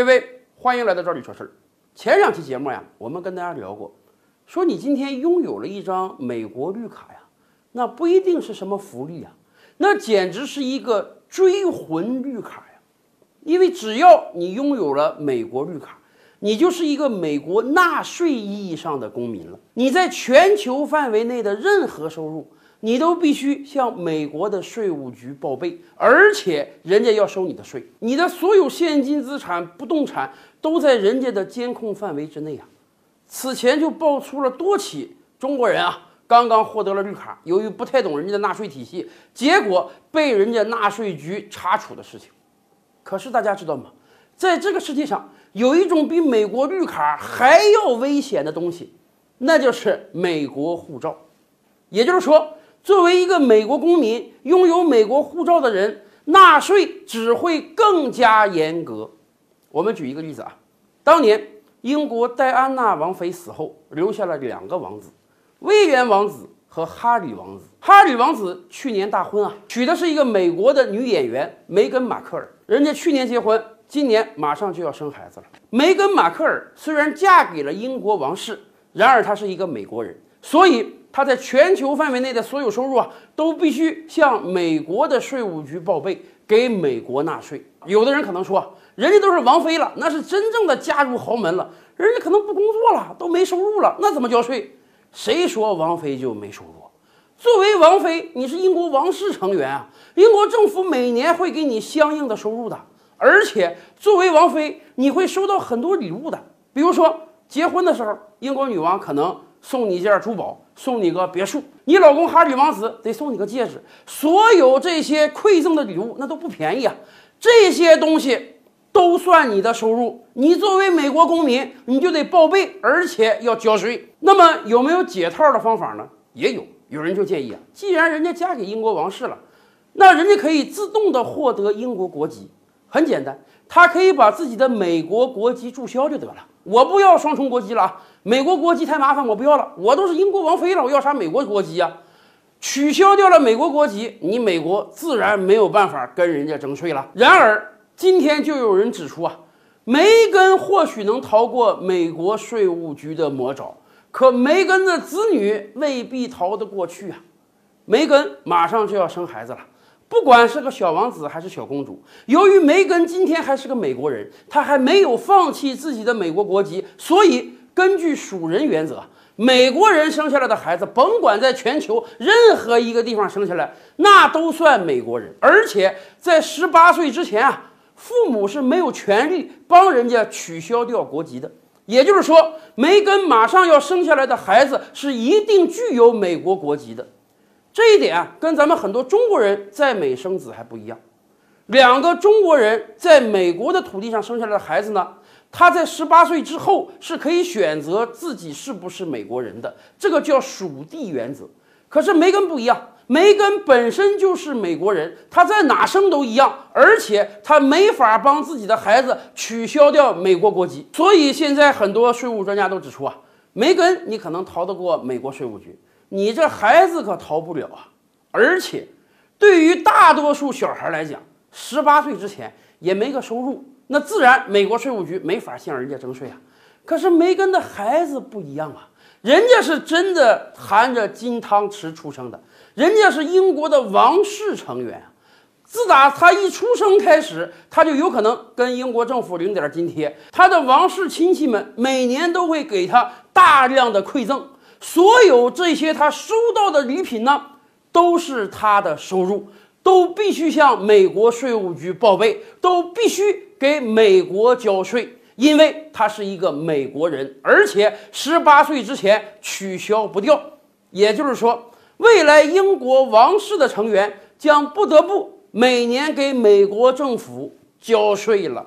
各位，欢迎来到这里说事儿。前两期节目呀，我们跟大家聊过，说你今天拥有了一张美国绿卡呀，那不一定是什么福利啊，那简直是一个追魂绿卡呀。因为只要你拥有了美国绿卡，你就是一个美国纳税意义上的公民了。你在全球范围内的任何收入。你都必须向美国的税务局报备，而且人家要收你的税，你的所有现金资产、不动产都在人家的监控范围之内啊。此前就爆出了多起中国人啊，刚刚获得了绿卡，由于不太懂人家的纳税体系，结果被人家纳税局查处的事情。可是大家知道吗？在这个世界上，有一种比美国绿卡还要危险的东西，那就是美国护照，也就是说。作为一个美国公民，拥有美国护照的人，纳税只会更加严格。我们举一个例子啊，当年英国戴安娜王妃死后，留下了两个王子，威廉王子和哈里王子。哈里王子去年大婚啊，娶的是一个美国的女演员梅根·马克尔。人家去年结婚，今年马上就要生孩子了。梅根·马克尔虽然嫁给了英国王室，然而她是一个美国人，所以。他在全球范围内的所有收入啊，都必须向美国的税务局报备，给美国纳税。有的人可能说，人家都是王妃了，那是真正的嫁入豪门了，人家可能不工作了，都没收入了，那怎么交税？谁说王妃就没收入？作为王妃，你是英国王室成员啊，英国政府每年会给你相应的收入的，而且作为王妃，你会收到很多礼物的，比如说结婚的时候，英国女王可能。送你一件珠宝，送你个别墅，你老公哈里王子得送你个戒指，所有这些馈赠的礼物那都不便宜啊！这些东西都算你的收入，你作为美国公民，你就得报备，而且要交税。那么有没有解套的方法呢？也有，有人就建议啊，既然人家嫁给英国王室了，那人家可以自动的获得英国国籍，很简单，他可以把自己的美国国籍注销就得了。我不要双重国籍了啊！美国国籍太麻烦，我不要了。我都是英国王妃了，我要啥美国国籍呀？取消掉了美国国籍，你美国自然没有办法跟人家征税了。然而，今天就有人指出啊，梅根或许能逃过美国税务局的魔爪，可梅根的子女未必逃得过去啊。梅根马上就要生孩子了。不管是个小王子还是小公主，由于梅根今天还是个美国人，她还没有放弃自己的美国国籍，所以根据属人原则，美国人生下来的孩子，甭管在全球任何一个地方生下来，那都算美国人。而且在十八岁之前啊，父母是没有权利帮人家取消掉国籍的。也就是说，梅根马上要生下来的孩子是一定具有美国国籍的。这一点啊，跟咱们很多中国人在美生子还不一样。两个中国人在美国的土地上生下来的孩子呢，他在十八岁之后是可以选择自己是不是美国人的，这个叫属地原则。可是梅根不一样，梅根本身就是美国人，他在哪生都一样，而且他没法帮自己的孩子取消掉美国国籍。所以现在很多税务专家都指出啊，梅根你可能逃得过美国税务局。你这孩子可逃不了啊！而且，对于大多数小孩来讲，十八岁之前也没个收入，那自然美国税务局没法向人家征税啊。可是梅根的孩子不一样啊，人家是真的含着金汤匙出生的，人家是英国的王室成员。自打他一出生开始，他就有可能跟英国政府领点津贴，他的王室亲戚们每年都会给他大量的馈赠。所有这些他收到的礼品呢，都是他的收入，都必须向美国税务局报备，都必须给美国交税，因为他是一个美国人，而且十八岁之前取消不掉。也就是说，未来英国王室的成员将不得不每年给美国政府交税了。